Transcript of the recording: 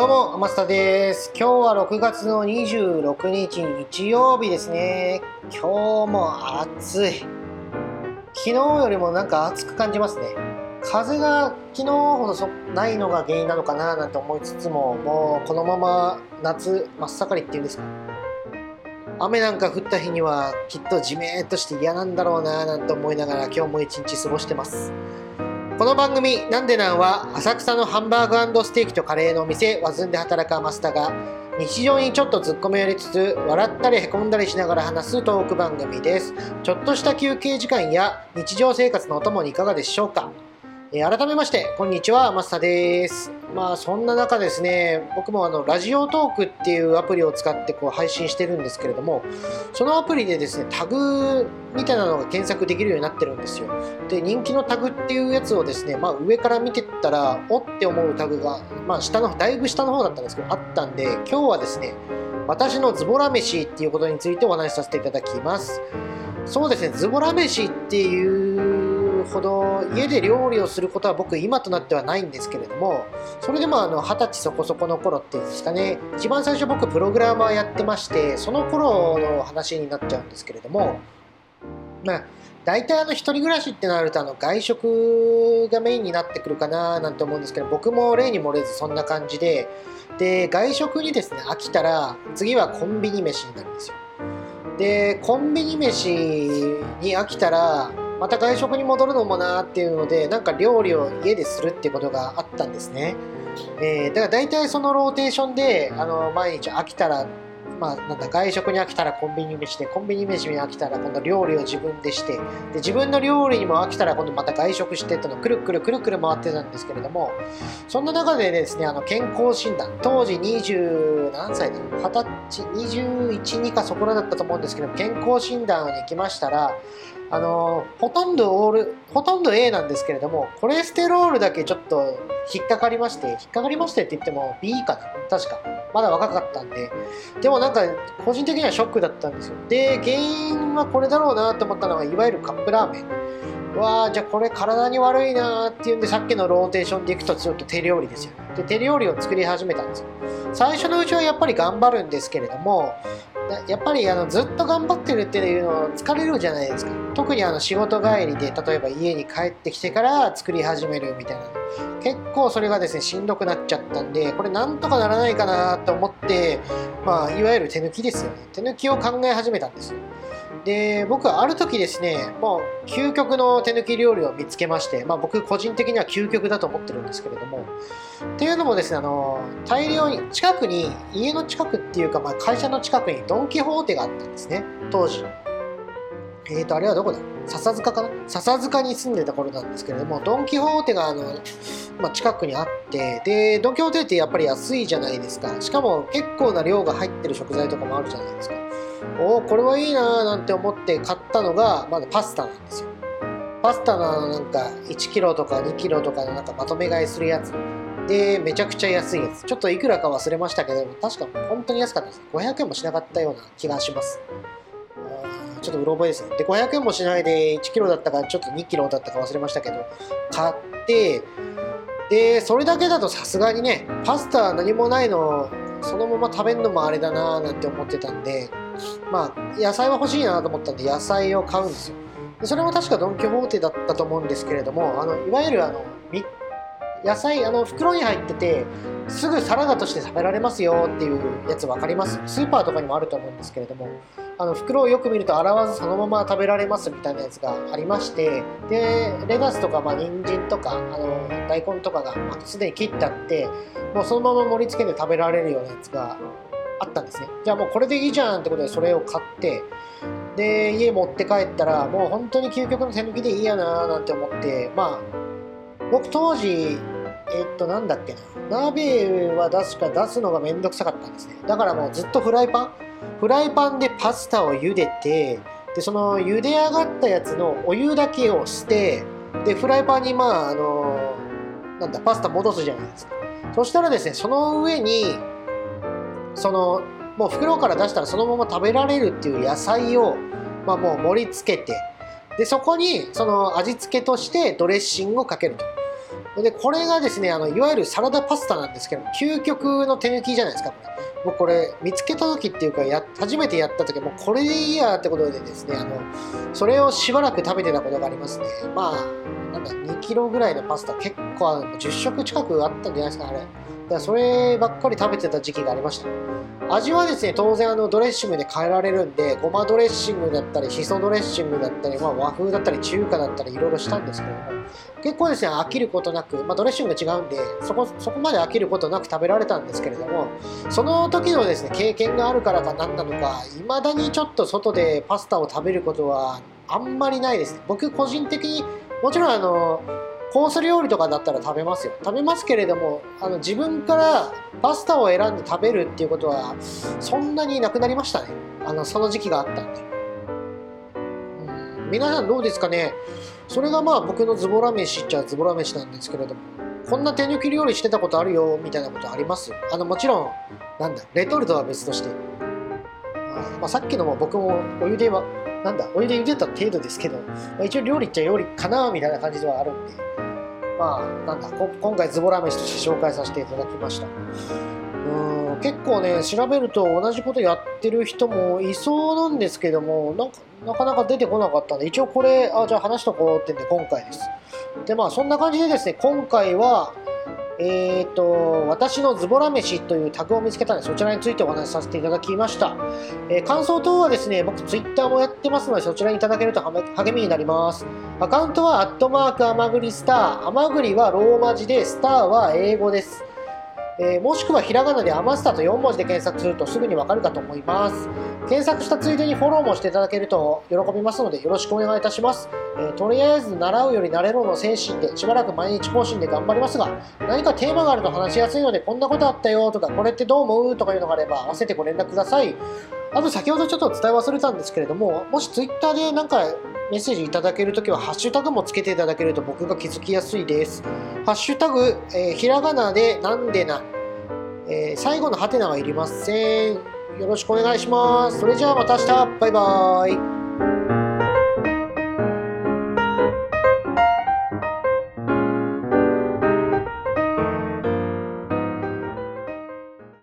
どうも、天下です。今日は6月の26日日曜日ですね。今日も暑い。昨日よりもなんか暑く感じますね。風が昨日ほどそないのが原因なのかななんて思いつつも、もうこのまま夏真っ盛りっていうんですか。雨なんか降った日にはきっとじめーっとして嫌なんだろうななんて思いながら今日も一日過ごしてます。この番組「なんでなん」は浅草のハンバーグステーキとカレーのお店ワズンで働くマスタが日常にちょっと突っ込みやりつつ笑ったりへこんだりしながら話すトーク番組です。ちょっとした休憩時間や日常生活のお供にいかがでしょうか？え改めましてこんにちはマスタです。まあそんな中ですね僕もあのラジオトークっていうアプリを使ってこう配信してるんですけれどもそのアプリでですねタグみたいなのが検索できるようになってるんですよ。で人気のタグっていうやつをですね、まあ、上から見てったらおって思うタグが、まあ、下のだいぶ下の方だったんですけどあったんで今日はですね私のズボラ飯っていうことについてお話しさせていただきます。そうですねズボラ飯っていうほど家で料理をすることは僕今となってはないんですけれどもそれでもあの二十歳そこそこの頃っていうんですかね一番最初僕プログラマーやってましてその頃の話になっちゃうんですけれどもまあ大体あの一人暮らしってなるとあの外食がメインになってくるかななんて思うんですけど僕も例に漏れずそんな感じでで外食にですね飽きたら次はコンビニ飯になるんですよ。でコンビニ飯に飽きたらまた外食に戻るのもなっていうのでなんか料理を家でするってことがあったんですね、えーだから大体そのローテーションであの毎日飽きたらまあ、なんだ外食に飽きたらコンビニ飯でコンビニ飯に飽きたら今度料理を自分でしてで自分の料理にも飽きたら今度また外食してってのくるくるくるくる回ってたんですけれどもそんな中でですねあの健康診断当時20何歳だろう20歳212かそこらだったと思うんですけど健康診断に行きましたらあのほとんどオールほとんど A なんですけれどもコレステロールだけちょっと引っかかりまして引っかかりましてって言っても B かな？確か。まだ若かったんで。でもなんか個人的にはショックだったんですよ。で原因はこれだろうなと思ったのがいわゆるカップラーメン。わーじゃあこれ体に悪いなーっていうんでさっきのローテーションでいくとちょっと手料理ですよ。で手料理を作り始めたんですよ。最初のうちはやっぱり頑張るんですけれどもやっぱりあのずっと頑張ってるっていうのは疲れるじゃないですか。特にあの仕事帰りで例えば家に帰ってきてから作り始めるみたいな。結構それがですねしんどくなっちゃったんでこれなんとかならないかなと思ってまあいわゆる手抜きですよね。手抜きを考え始めたんですよ。で僕はある時ですねもう究極の手抜き料理を見つけまして、まあ、僕個人的には究極だと思ってるんですけれどもっていうのもですねあの大量に近くに家の近くっていうか、まあ、会社の近くにドン・キホーテがあったんですね当時えーとあれはどこだ？笹塚かな？笹塚に住んでた頃なんですけれどもドン・キホーテがあの、まあ、近くにあってでドン・キホーテってやっぱり安いじゃないですか。しかも結構な量が入ってる食材とかもあるじゃないですか。おおこれはいいなーなんて思って買ったのがまだパスタなんですよ。パスタのなんか1キロとか2キロとかのなんかまとめ買いするやつ。でめちゃくちゃ安いやつ。ちょっといくらか忘れましたけど確か本当に安かったです500円もしなかったような気がします。ちょっとうろ覚えですね。で500円もしないで1キロだったかちょっと2キロだったか忘れましたけど買ってでそれだけだとさすがにねパスタ何もないのそのまま食べるのもあれだなーなんて思ってたんでまあ野菜は欲しいなと思ったんで野菜を買うんですよ。でそれも確かドン・キホーテだったと思うんですけれどもあのいわゆるあの野菜あの袋に入っててすぐサラダとして食べられますよっていうやつ分かります？スーパーとかにもあると思うんですけれどもあの袋をよく見ると洗わずそのまま食べられますみたいなやつがありましてでレタスとか、まあ、人参とかあの大根とかがまあすでに切ってあってもうそのまま盛り付けて食べられるようなやつがあったんですね。じゃあもうこれでいいじゃんってことでそれを買ってで家持って帰ったらもう本当に究極の手抜きでいいやななんて思ってまあ僕当時えっとなんだっけな。鍋は確か出すのがめんどくさかったんですね。だからもうずっとフライパンフライパンでパスタを茹でてでその茹で上がったやつのお湯だけをしてでフライパンにまああのなんだパスタ戻すじゃないですか。そしたらですねその上にそのもう袋から出したらそのまま食べられるっていう野菜を、まあ、もう盛り付けてでそこにその味付けとしてドレッシングをかけると。でこれがですねあのいわゆるサラダパスタなんですけど究極の手抜きじゃないですか。これ僕これ見つけた時っていうかや初めてやった時もうこれでいいやってことでですねあのそれをしばらく食べてたことがありますね。まあなんだ2キロぐらいのパスタ結構10食近くあったんじゃないですかあれ。からそればっかり食べてた時期がありました。味はですね当然あのドレッシングで変えられるんでごまドレッシングだったりしそドレッシングだったり、まあ、和風だったり中華だったりいろいろしたんですけども結構ですね飽きることなく、まあ、ドレッシングが違うんでそこそこまで飽きることなく食べられたんですけれどもその時のですね経験があるからか何なのかいまだにちょっと外でパスタを食べることはあんまりないですね。僕個人的にもちろんあのコース料理とかだったら食べますよ。食べますけれどもあの自分からパスタを選んで食べるっていうことはそんなになくなりましたね。あのその時期があったんで。うん。皆さんどうですかね？それがまあ僕のズボラ飯っちゃズボラ飯なんですけれどもこんな手抜き料理してたことあるよみたいなことあります？あのもちろんなんだレトルトは別として。あまあ、さっきのも僕もお湯ではなんだお湯で茹でた程度ですけど、まあ、一応料理っちゃ料理かなみたいな感じではあるんで。まあなんだ今回ズボラ飯として紹介させていただきました。うん結構ね調べると同じことやってる人もいそうなんですけどもなんかなかなか出てこなかったんで一応これあじゃあ話しとこうってんで今回です。でまあそんな感じでですね今回はえーと、私のズボラ飯というタグを見つけたのでそちらについてお話しさせていただきました、えー、感想等はですね僕ツイッターもやってますのでそちらにいただけると励みになります。アカウントはアットマークアマグリスター。アマグリはローマ字でスターは英語です。えー、もしくはひらがなで余スタと4文字で検索するとすぐにわかるかと思います。検索したついでにフォローもしていただけると喜びますのでよろしくお願いいたします。えー、とりあえず習うより慣れろの精神でしばらく毎日更新で頑張りますが何かテーマがあると話しやすいのでこんなことあったよとかこれってどう思うとかいうのがあれば合わせてご連絡ください。あと先ほどちょっと伝え忘れたんですけれどももし Twitter でなんかメッセージいただけるときはハッシュタグもつけていただけると僕が気づきやすいです。ハッシュタグ、えー、ひらがなでなんでなえー、最後のハテナはいりません。よろしくお願いします。それじゃあまた明日。バイバーイ。